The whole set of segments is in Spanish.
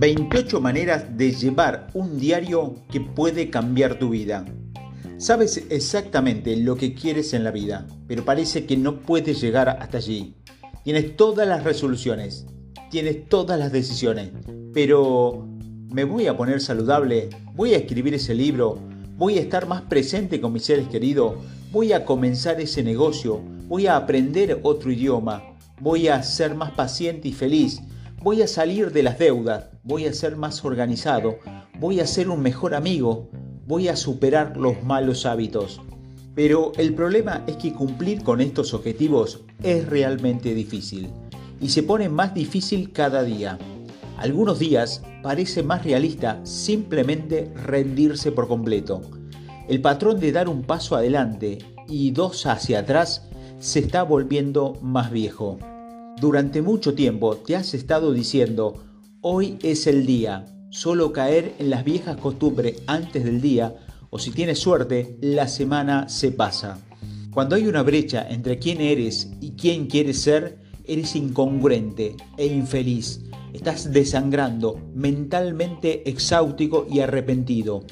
28 maneras de llevar un diario que puede cambiar tu vida. Sabes exactamente lo que quieres en la vida, pero parece que no puedes llegar hasta allí. Tienes todas las resoluciones, tienes todas las decisiones, pero ¿me voy a poner saludable? ¿Voy a escribir ese libro? ¿Voy a estar más presente con mis seres queridos? ¿Voy a comenzar ese negocio? ¿Voy a aprender otro idioma? ¿Voy a ser más paciente y feliz? Voy a salir de las deudas, voy a ser más organizado, voy a ser un mejor amigo, voy a superar los malos hábitos. Pero el problema es que cumplir con estos objetivos es realmente difícil y se pone más difícil cada día. Algunos días parece más realista simplemente rendirse por completo. El patrón de dar un paso adelante y dos hacia atrás se está volviendo más viejo. Durante mucho tiempo te has estado diciendo, hoy es el día, solo caer en las viejas costumbres antes del día, o si tienes suerte, la semana se pasa. Cuando hay una brecha entre quién eres y quién quieres ser, eres incongruente e infeliz. Estás desangrando, mentalmente exáutico y arrepentido.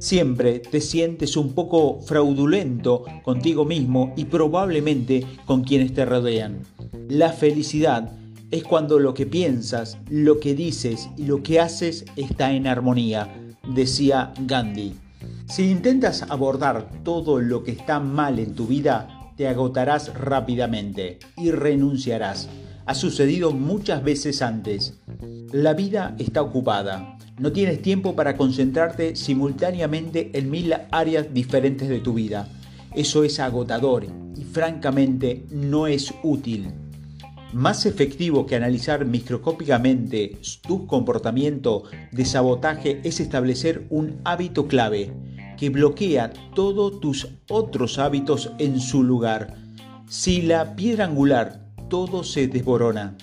Siempre te sientes un poco fraudulento contigo mismo y probablemente con quienes te rodean. La felicidad es cuando lo que piensas, lo que dices y lo que haces está en armonía, decía Gandhi. Si intentas abordar todo lo que está mal en tu vida, te agotarás rápidamente y renunciarás. Ha sucedido muchas veces antes. La vida está ocupada. No tienes tiempo para concentrarte simultáneamente en mil áreas diferentes de tu vida. Eso es agotador y francamente no es útil. Más efectivo que analizar microscópicamente tu comportamiento de sabotaje es establecer un hábito clave que bloquea todos tus otros hábitos en su lugar. Si la piedra angular todo se desborona.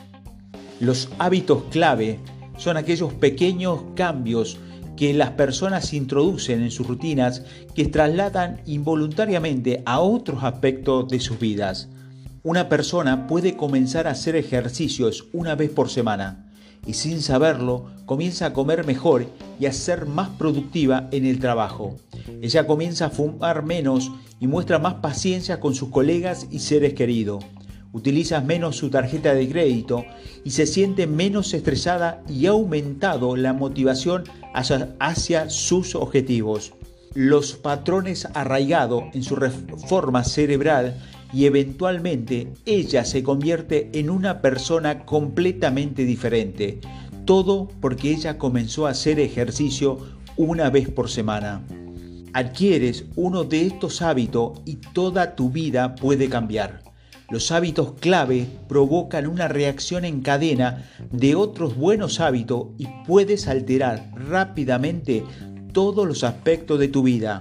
Los hábitos clave son aquellos pequeños cambios que las personas introducen en sus rutinas que trasladan involuntariamente a otros aspectos de sus vidas. Una persona puede comenzar a hacer ejercicios una vez por semana y sin saberlo comienza a comer mejor y a ser más productiva en el trabajo. Ella comienza a fumar menos y muestra más paciencia con sus colegas y seres queridos. Utiliza menos su tarjeta de crédito y se siente menos estresada y ha aumentado la motivación hacia, hacia sus objetivos. Los patrones arraigados en su reforma cerebral y eventualmente ella se convierte en una persona completamente diferente. Todo porque ella comenzó a hacer ejercicio una vez por semana. Adquieres uno de estos hábitos y toda tu vida puede cambiar. Los hábitos clave provocan una reacción en cadena de otros buenos hábitos y puedes alterar rápidamente todos los aspectos de tu vida.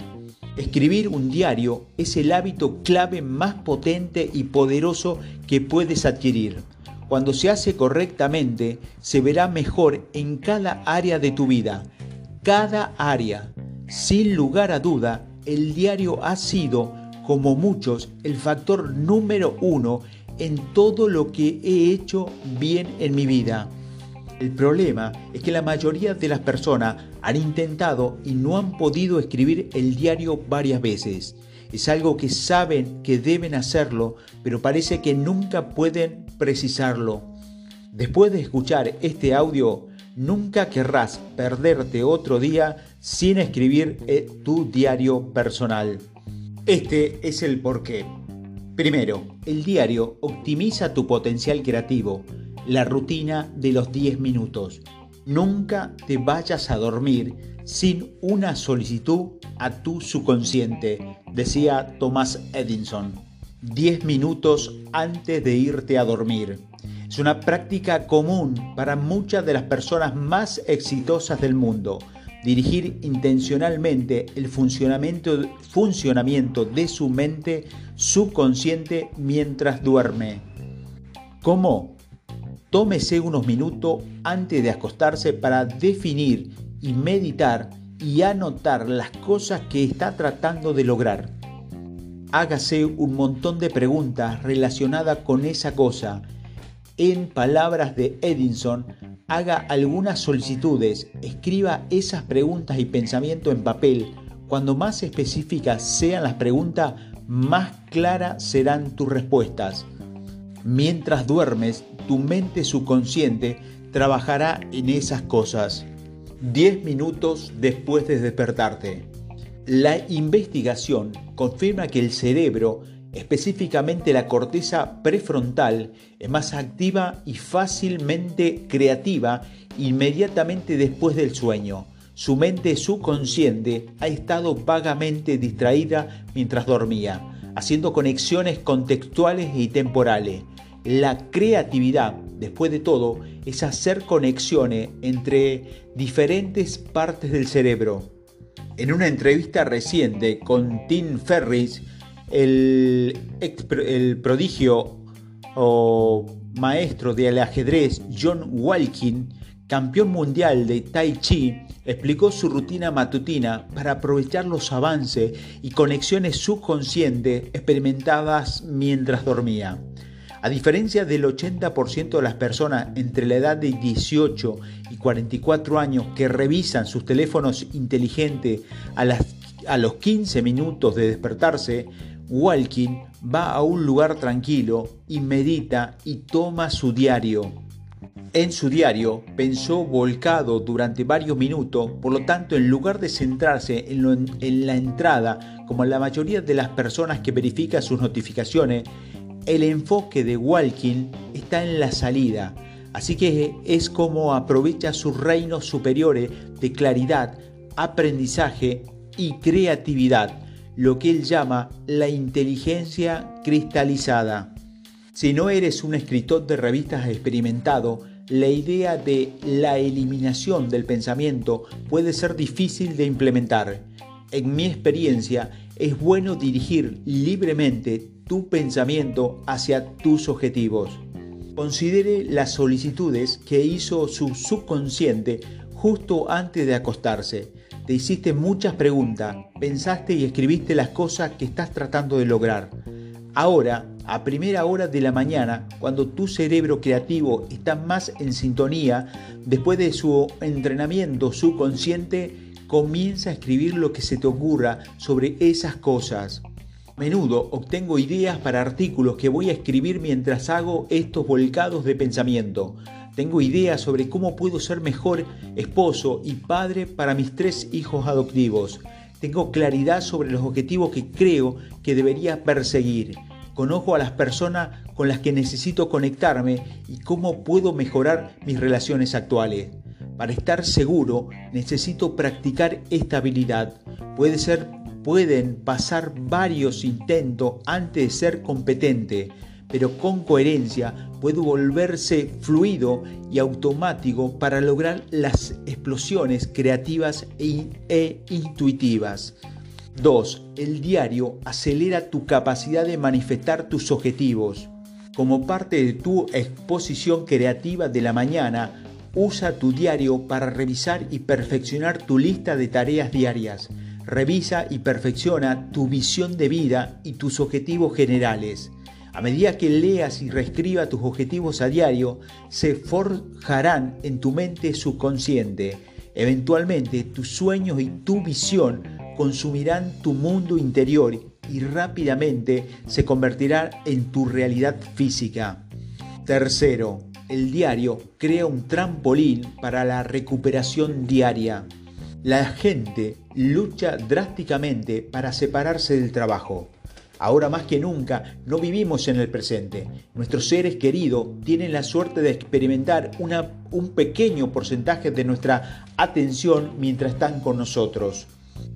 Escribir un diario es el hábito clave más potente y poderoso que puedes adquirir. Cuando se hace correctamente, se verá mejor en cada área de tu vida. Cada área. Sin lugar a duda, el diario ha sido, como muchos, el factor número uno en todo lo que he hecho bien en mi vida. El problema es que la mayoría de las personas han intentado y no han podido escribir el diario varias veces. Es algo que saben que deben hacerlo, pero parece que nunca pueden precisarlo. Después de escuchar este audio, nunca querrás perderte otro día sin escribir eh, tu diario personal. Este es el porqué. Primero, el diario optimiza tu potencial creativo la rutina de los 10 minutos. Nunca te vayas a dormir sin una solicitud a tu subconsciente, decía Thomas Edison. 10 minutos antes de irte a dormir. Es una práctica común para muchas de las personas más exitosas del mundo. Dirigir intencionalmente el funcionamiento, funcionamiento de su mente subconsciente mientras duerme. ¿Cómo? Tómese unos minutos antes de acostarse para definir y meditar y anotar las cosas que está tratando de lograr. Hágase un montón de preguntas relacionadas con esa cosa En palabras de Edinson, haga algunas solicitudes, escriba esas preguntas y pensamientos en papel. Cuando más específicas sean las preguntas, más claras serán tus respuestas. Mientras duermes, tu mente subconsciente trabajará en esas cosas. 10 minutos después de despertarte. La investigación confirma que el cerebro, específicamente la corteza prefrontal, es más activa y fácilmente creativa inmediatamente después del sueño. Su mente subconsciente ha estado vagamente distraída mientras dormía, haciendo conexiones contextuales y temporales. La creatividad, después de todo, es hacer conexiones entre diferentes partes del cerebro. En una entrevista reciente con Tim Ferris, el, prodigio o maestro del ajedrez John Walkin, campeón mundial de Tai Chi, explicó su rutina matutina para aprovechar los avances y conexiones subconscientes experimentadas mientras dormía. A diferencia del 80% de las personas entre la edad de 18 y 44 años que revisan sus teléfonos inteligentes a, a los 15 minutos de despertarse, Walking va a un lugar tranquilo y medita y toma su diario. En su diario pensó volcado durante varios minutos, por lo tanto en lugar de centrarse en, la entrada, como la mayoría de las personas que verifican sus notificaciones, el enfoque de Walking está en la salida, así que es como aprovecha sus reinos superiores de claridad, aprendizaje y creatividad, lo que él llama la inteligencia cristalizada. Si no eres un escritor de revistas experimentado, la idea de la eliminación del pensamiento puede ser difícil de implementar. En mi experiencia, es bueno dirigir libremente tu pensamiento hacia tus objetivos. Considere las solicitudes que hizo su subconsciente justo antes de acostarse. Te hiciste muchas preguntas, pensaste y escribiste las cosas que estás tratando de lograr. Ahora, a primera hora de la mañana, cuando tu cerebro creativo está más en sintonía, después de su entrenamiento subconsciente, comienza a escribir lo que se te ocurra sobre esas cosas. Menudo obtengo ideas para artículos que voy a escribir mientras hago estos volcados de pensamiento. Tengo ideas sobre cómo puedo ser mejor esposo y padre para mis tres hijos adoptivos. Tengo claridad sobre los objetivos que creo que debería perseguir. Conozco a las personas con las que necesito conectarme y cómo puedo mejorar mis relaciones actuales. Para estar seguro necesito practicar esta habilidad. Puede ser pueden pasar varios intentos antes de ser competente, pero con coherencia puede volverse fluido y automático para lograr las explosiones creativas e, e intuitivas. 2. El diario acelera tu capacidad de manifestar tus objetivos. Como parte de tu exposición creativa de la mañana, usa tu diario para revisar y perfeccionar tu lista de tareas diarias. Revisa y perfecciona tu visión de vida y tus objetivos generales. A medida que leas y reescriba tus objetivos a diario, se forjarán en tu mente subconsciente. Eventualmente tus sueños y tu visión consumirán tu mundo interior y rápidamente se convertirán en tu realidad física. Tercero, el diario crea un trampolín para la recuperación diaria. La gente lucha drásticamente para separarse del trabajo. Ahora más que nunca no vivimos en el presente. Nuestros seres queridos tienen la suerte de experimentar un pequeño porcentaje de nuestra atención mientras están con nosotros.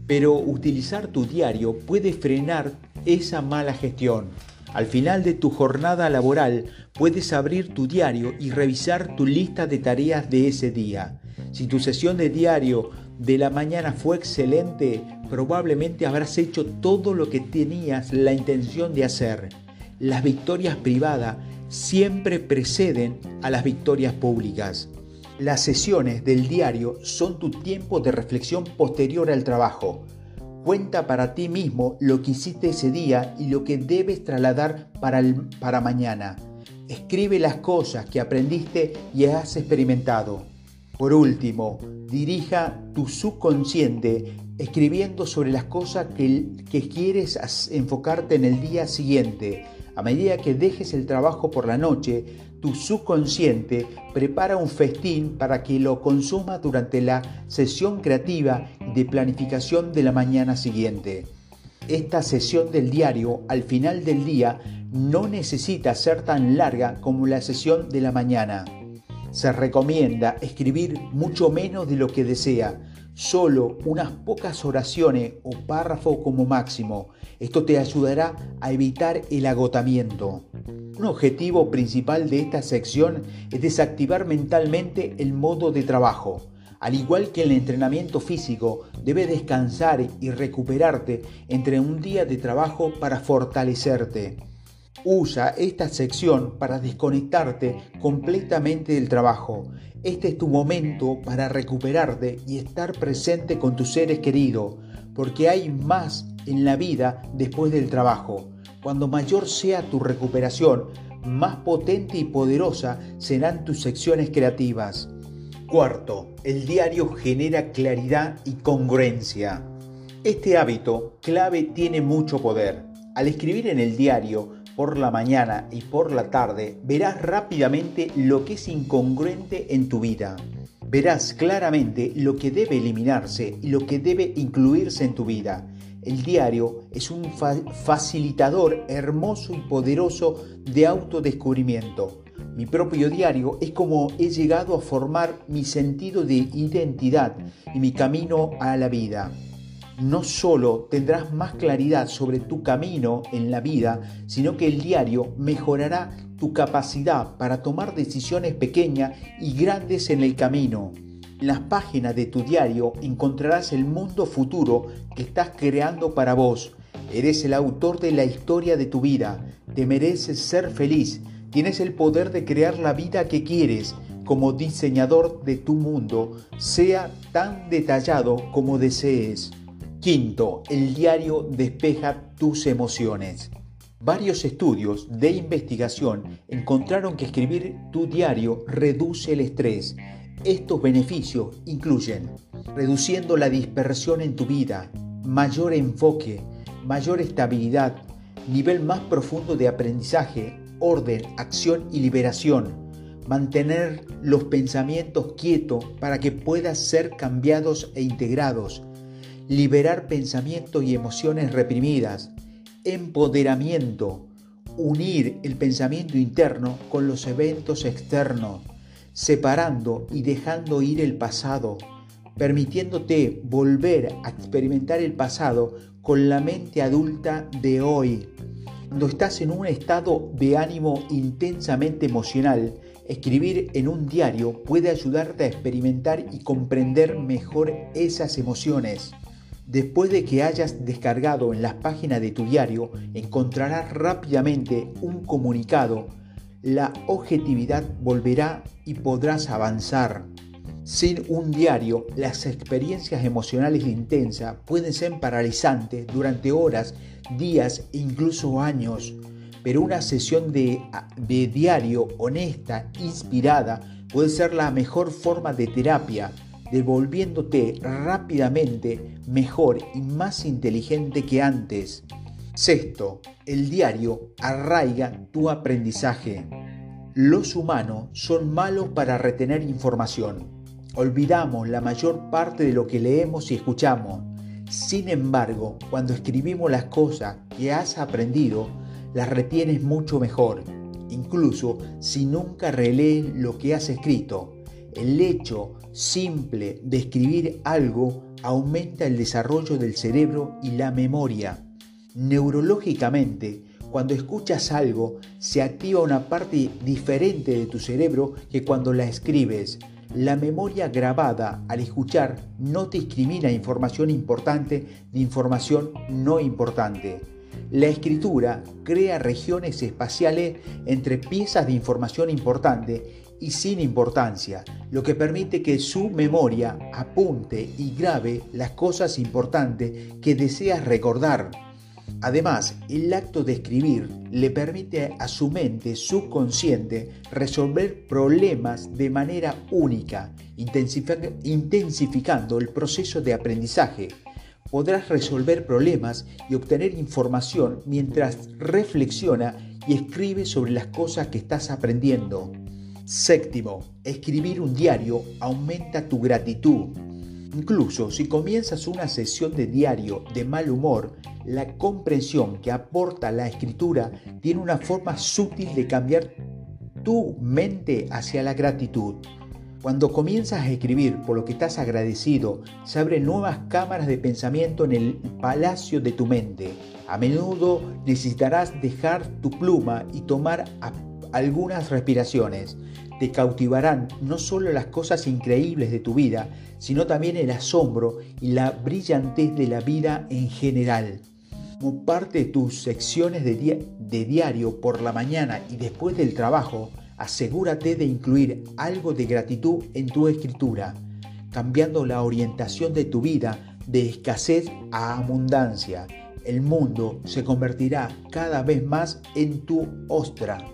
Pero utilizar tu diario puede frenar esa mala gestión. Al final de tu jornada laboral puedes abrir tu diario y revisar tu lista de tareas de ese día. Si tu sesión de diario de la mañana fue excelente, probablemente habrás hecho todo lo que tenías la intención de hacer. Las victorias privadas siempre preceden a las victorias públicas. Las sesiones del diario son tu tiempo de reflexión posterior al trabajo. Cuenta para ti mismo lo que hiciste ese día y lo que debes trasladar para, para mañana. escribe las cosas que aprendiste y has experimentado. Por último, dirija tu subconsciente escribiendo sobre las cosas que, quieres enfocarte en el día siguiente. A medida que dejes el trabajo por la noche, tu subconsciente prepara un festín para que lo consuma durante la sesión creativa de planificación de la mañana siguiente. Esta sesión del diario al final del día no necesita ser tan larga como la sesión de la mañana. Se recomienda escribir mucho menos de lo que desea, solo unas pocas oraciones o párrafos como máximo. Esto te ayudará a evitar el agotamiento. Un objetivo principal de esta sección es desactivar mentalmente el modo de trabajo. Al igual que el entrenamiento físico, debe descansar y recuperarte entre un día de trabajo para fortalecerte. Usa esta sección para desconectarte completamente del trabajo. Este es tu momento para recuperarte y estar presente con tus seres queridos, porque hay más en la vida después del trabajo. Cuando mayor sea tu recuperación, más potente y poderosa serán tus secciones creativas. Cuarto, el diario genera claridad y congruencia. Este hábito clave tiene mucho poder. Al escribir en el diario, por la mañana y por la tarde, verás rápidamente lo que es incongruente en tu vida. Verás claramente lo que debe eliminarse y lo que debe incluirse en tu vida. El diario es un facilitador hermoso y poderoso de autodescubrimiento. Mi propio diario es como he llegado a formar mi sentido de identidad y mi camino a la vida no solo tendrás más claridad sobre tu camino en la vida, sino que el diario mejorará tu capacidad para tomar decisiones pequeñas y grandes en el camino. En las páginas de tu diario encontrarás el mundo futuro que estás creando para vos. Eres el autor de la historia de tu vida. Te mereces ser feliz. Tienes el poder de crear la vida que quieres. Como diseñador de tu mundo, sea tan detallado como desees. Quinto, el diario despeja tus emociones. Varios estudios de investigación encontraron que escribir tu diario reduce el estrés. Estos beneficios incluyen reduciendo la dispersión en tu vida, mayor enfoque, mayor estabilidad, nivel más profundo de aprendizaje, orden, acción y liberación. Mantener los pensamientos quietos para que puedan ser cambiados e integrados liberar pensamientos y emociones reprimidas, empoderamiento, unir el pensamiento interno con los eventos externos, separando y dejando ir el pasado, permitiéndote volver a experimentar el pasado con la mente adulta de hoy. Cuando estás en un estado de ánimo intensamente emocional, escribir en un diario puede ayudarte a experimentar y comprender mejor esas emociones. Después de que hayas descargado en las páginas de tu diario, encontrarás rápidamente un comunicado. La objetividad volverá y podrás avanzar. Sin un diario, las experiencias emocionales intensas pueden ser paralizantes durante horas, días e incluso años. Pero una sesión de, de diario honesta, inspirada, puede ser la mejor forma de terapia devolviéndote rápidamente mejor y más inteligente que antes. Sexto, el diario arraiga tu aprendizaje. Los humanos son malos para retener información. Olvidamos la mayor parte de lo que leemos y escuchamos. Sin embargo, cuando escribimos las cosas que has aprendido, las retienes mucho mejor, incluso si nunca relees lo que has escrito. El hecho simple de escribir algo aumenta el desarrollo del cerebro y la memoria. Neurológicamente, cuando escuchas algo, se activa una parte diferente de tu cerebro que cuando la escribes. La memoria grabada al escuchar no discrimina información importante de información no importante. La escritura crea regiones espaciales entre piezas de información importante y sin importancia, lo que permite que su memoria apunte y grabe las cosas importantes que deseas recordar. Además, el acto de escribir le permite a su mente subconsciente resolver problemas de manera única, intensificando el proceso de aprendizaje. Podrás resolver problemas y obtener información mientras reflexiona y escribe sobre las cosas que estás aprendiendo. Séptimo, escribir un diario aumenta tu gratitud. Incluso si comienzas una sesión de diario de mal humor, la comprensión que aporta la escritura tiene una forma sutil de cambiar tu mente hacia la gratitud. Cuando comienzas a escribir por lo que estás agradecido, se abren nuevas cámaras de pensamiento en el palacio de tu mente. A menudo necesitarás dejar tu pluma y tomar algunas respiraciones. Te cautivarán no solo las cosas increíbles de tu vida, sino también el asombro y la brillantez de la vida en general. Como parte de tus secciones de, de diario por la mañana y después del trabajo, asegúrate de incluir algo de gratitud en tu escritura, cambiando la orientación de tu vida de escasez a abundancia. El mundo se convertirá cada vez más en tu ostra.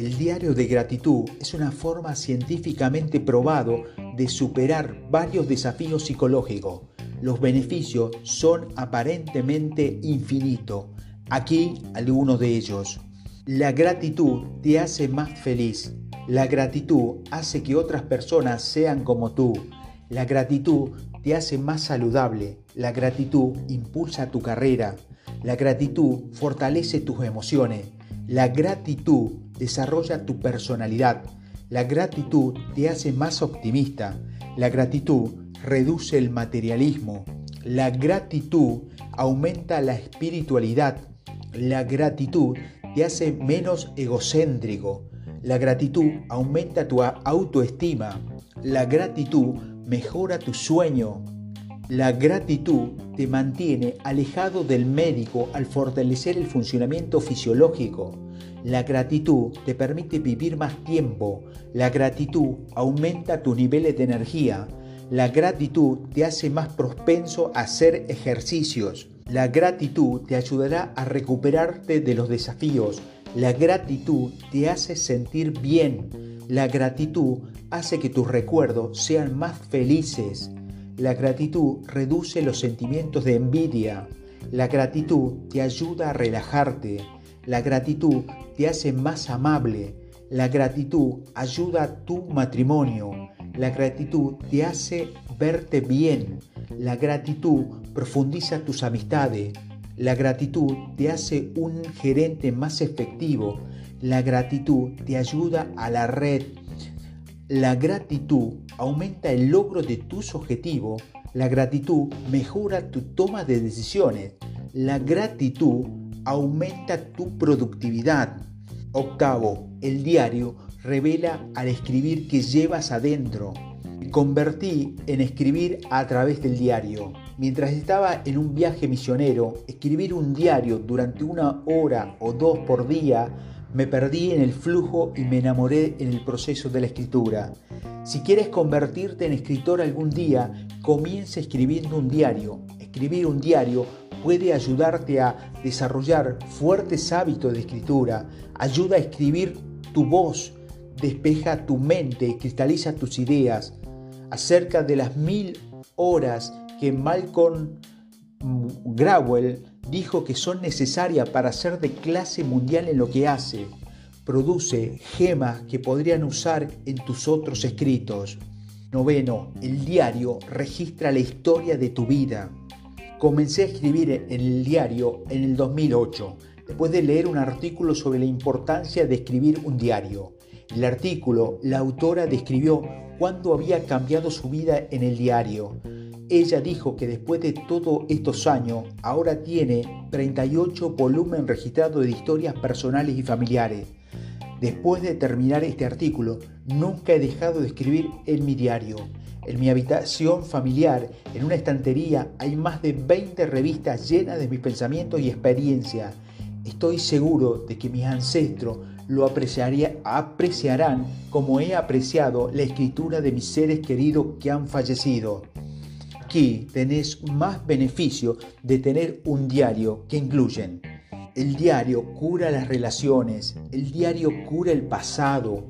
El diario de gratitud es una forma científicamente probado de superar varios desafíos psicológicos. Los beneficios son aparentemente infinitos. Aquí algunos de ellos. La gratitud te hace más feliz. La gratitud hace que otras personas sean como tú. La gratitud te hace más saludable. La gratitud impulsa tu carrera. La gratitud fortalece tus emociones. La gratitud desarrolla tu personalidad. La gratitud te hace más optimista. La gratitud reduce el materialismo. La gratitud aumenta la espiritualidad. La gratitud te hace menos egocéntrico. La gratitud aumenta tu autoestima. La gratitud mejora tu sueño. La gratitud te mantiene alejado del médico al fortalecer el funcionamiento fisiológico. La gratitud te permite vivir más tiempo. La gratitud aumenta tus niveles de energía. La gratitud te hace más propenso a hacer ejercicios. La gratitud te ayudará a recuperarte de los desafíos. La gratitud te hace sentir bien. La gratitud hace que tus recuerdos sean más felices. La gratitud reduce los sentimientos de envidia. La gratitud te ayuda a relajarte. La gratitud te hace más amable. La gratitud ayuda a tu matrimonio. La gratitud te hace verte bien. La gratitud profundiza tus amistades. La gratitud te hace un gerente más efectivo. La gratitud te ayuda a la red. La gratitud aumenta el logro de tus objetivos. La gratitud mejora tu toma de decisiones. La gratitud aumenta tu productividad. Octavo, el diario revela al escribir que llevas adentro convertí en escribir a través del diario. Mientras estaba en un viaje misionero, escribir un diario durante una hora o dos por día me perdí en el flujo y me enamoré en el proceso de la escritura. Si quieres convertirte en escritor algún día, comienza escribiendo un diario. Escribir un diario puede ayudarte a desarrollar fuertes hábitos de escritura, ayuda a escribir tu voz, despeja tu mente, cristaliza tus ideas, acerca de las mil horas que Malcolm Grawell dijo que son necesarias para ser de clase mundial en lo que hace. Produce gemas que podrían usar en tus otros escritos. Noveno, el diario registra la historia de tu vida. Comencé a escribir en el diario en el 2008, después de leer un artículo sobre la importancia de escribir un diario. El artículo, la autora describió cuándo había cambiado su vida en el diario. Ella dijo que después de todos estos años, ahora tiene 38 volúmenes registrados de historias personales y familiares. Después de terminar este artículo, nunca he dejado de escribir en mi diario. En mi habitación familiar, en una estantería, hay más de 20 revistas llenas de mis pensamientos y experiencias. Estoy seguro de que mis ancestros lo apreciarán como he apreciado la escritura de mis seres queridos que han fallecido. Aquí tenés más beneficio de tener un diario que incluyen el diario cura las relaciones, el diario cura el pasado.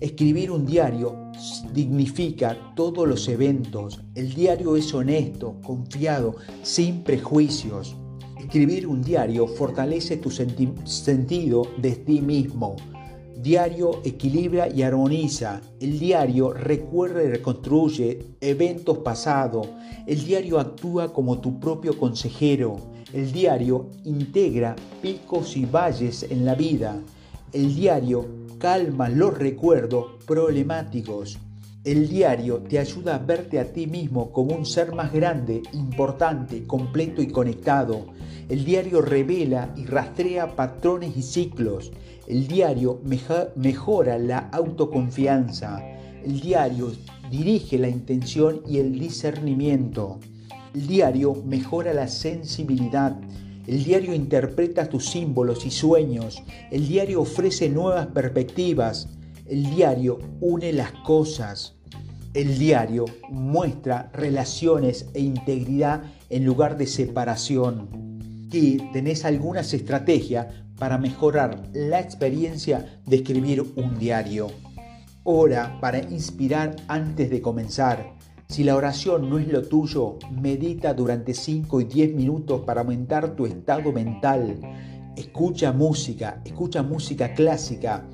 Escribir un diario dignifica todos los eventos. El diario es honesto, confiado, sin prejuicios. Escribir un diario fortalece tu sentido de ti mismo. Diario equilibra y armoniza. El diario recuerda y reconstruye eventos pasados. El diario actúa como tu propio consejero. El diario integra picos y valles en la vida. El diario calma los recuerdos problemáticos. El diario te ayuda a verte a ti mismo como un ser más grande, importante, completo y conectado. El diario revela y rastrea patrones y ciclos. El diario mejora la autoconfianza. El diario dirige la intención y el discernimiento. El diario mejora la sensibilidad. El diario interpreta tus símbolos y sueños. El diario ofrece nuevas perspectivas. El diario une las cosas. El diario muestra relaciones e integridad en lugar de separación. Aquí tenés algunas estrategias para mejorar la experiencia de escribir un diario. Hora para inspirar antes de comenzar. Si la oración no es lo tuyo, medita durante 5 y 10 minutos para aumentar tu estado mental. Escucha música, escucha música clásica.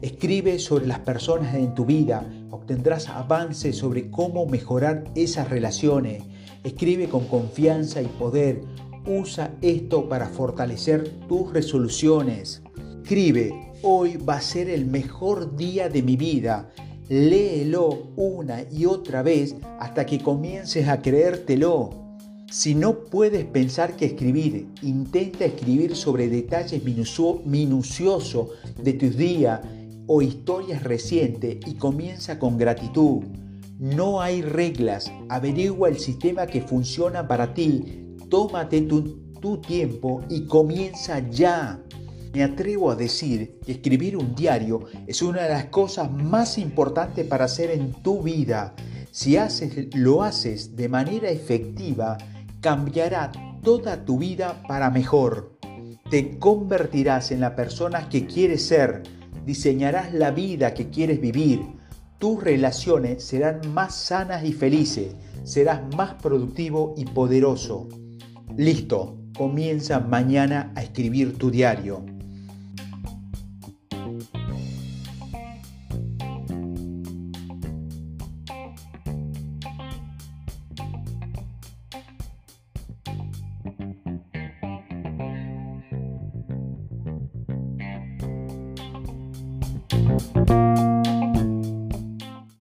Escribe sobre las personas en tu vida, obtendrás avances sobre cómo mejorar esas relaciones. Escribe con confianza y poder. Usa esto para fortalecer tus resoluciones. Escribe, hoy va a ser el mejor día de mi vida léelo una y otra vez hasta que comiences a creértelo. Si no puedes pensar que escribir, intenta escribir sobre detalles minuciosos de tus días o historias recientes y comienza con gratitud. No hay reglas, averigua el sistema que funciona para ti, tómate tu, tiempo y comienza ya. Me atrevo a decir que escribir un diario es una de las cosas más importantes para hacer en tu vida. Si haces, lo haces de manera efectiva, cambiará toda tu vida para mejor. Te convertirás en la persona que quieres ser, diseñarás la vida que quieres vivir. Tus relaciones serán más sanas y felices, serás más productivo y poderoso. Listo, comienza mañana a escribir tu diario.